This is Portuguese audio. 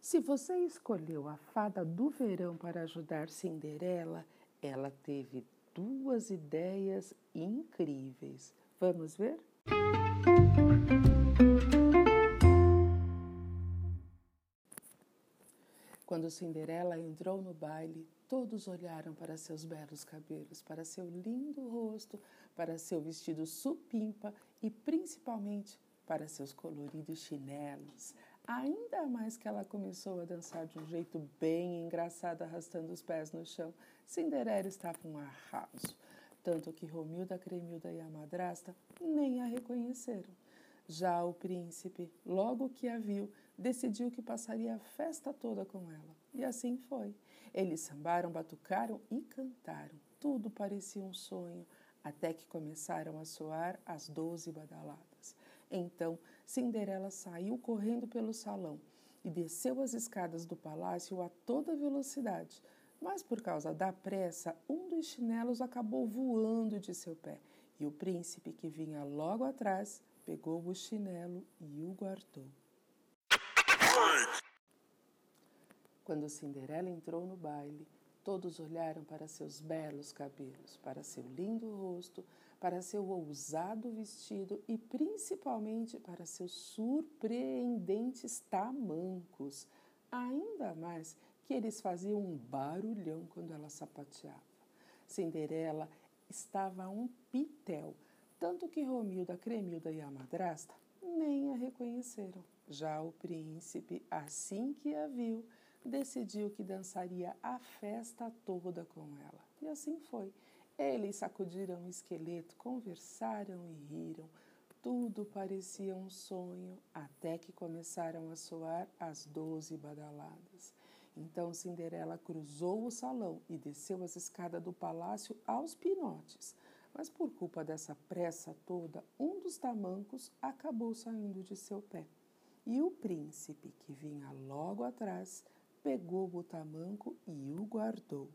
Se você escolheu a fada do verão para ajudar Cinderela, ela teve duas ideias incríveis. Vamos ver? Quando Cinderela entrou no baile, todos olharam para seus belos cabelos, para seu lindo rosto, para seu vestido supimpa e principalmente para seus coloridos chinelos. Ainda mais que ela começou a dançar de um jeito bem engraçado, arrastando os pés no chão. Cinderela estava um arraso, tanto que Romilda, Cremilda e a madrasta nem a reconheceram. Já o príncipe, logo que a viu, decidiu que passaria a festa toda com ela. E assim foi. Eles sambaram, batucaram e cantaram. Tudo parecia um sonho, até que começaram a soar as doze badaladas. Então Cinderela saiu correndo pelo salão e desceu as escadas do palácio a toda velocidade. Mas por causa da pressa, um dos chinelos acabou voando de seu pé e o príncipe, que vinha logo atrás, pegou o chinelo e o guardou. Quando Cinderela entrou no baile, todos olharam para seus belos cabelos, para seu lindo rosto, para seu ousado vestido e principalmente para seus surpreendentes tamancos, ainda mais que eles faziam um barulhão quando ela sapateava. Cinderela estava um pitel, tanto que Romilda, Cremilda e a madrasta nem a reconheceram. Já o príncipe, assim que a viu, decidiu que dançaria a festa toda com ela. E assim foi. Eles sacudiram o esqueleto, conversaram e riram. Tudo parecia um sonho, até que começaram a soar as doze badaladas. Então Cinderela cruzou o salão e desceu as escadas do palácio aos pinotes. Mas por culpa dessa pressa toda, um dos tamancos acabou saindo de seu pé. E o príncipe, que vinha logo atrás, pegou o tamanco e o guardou.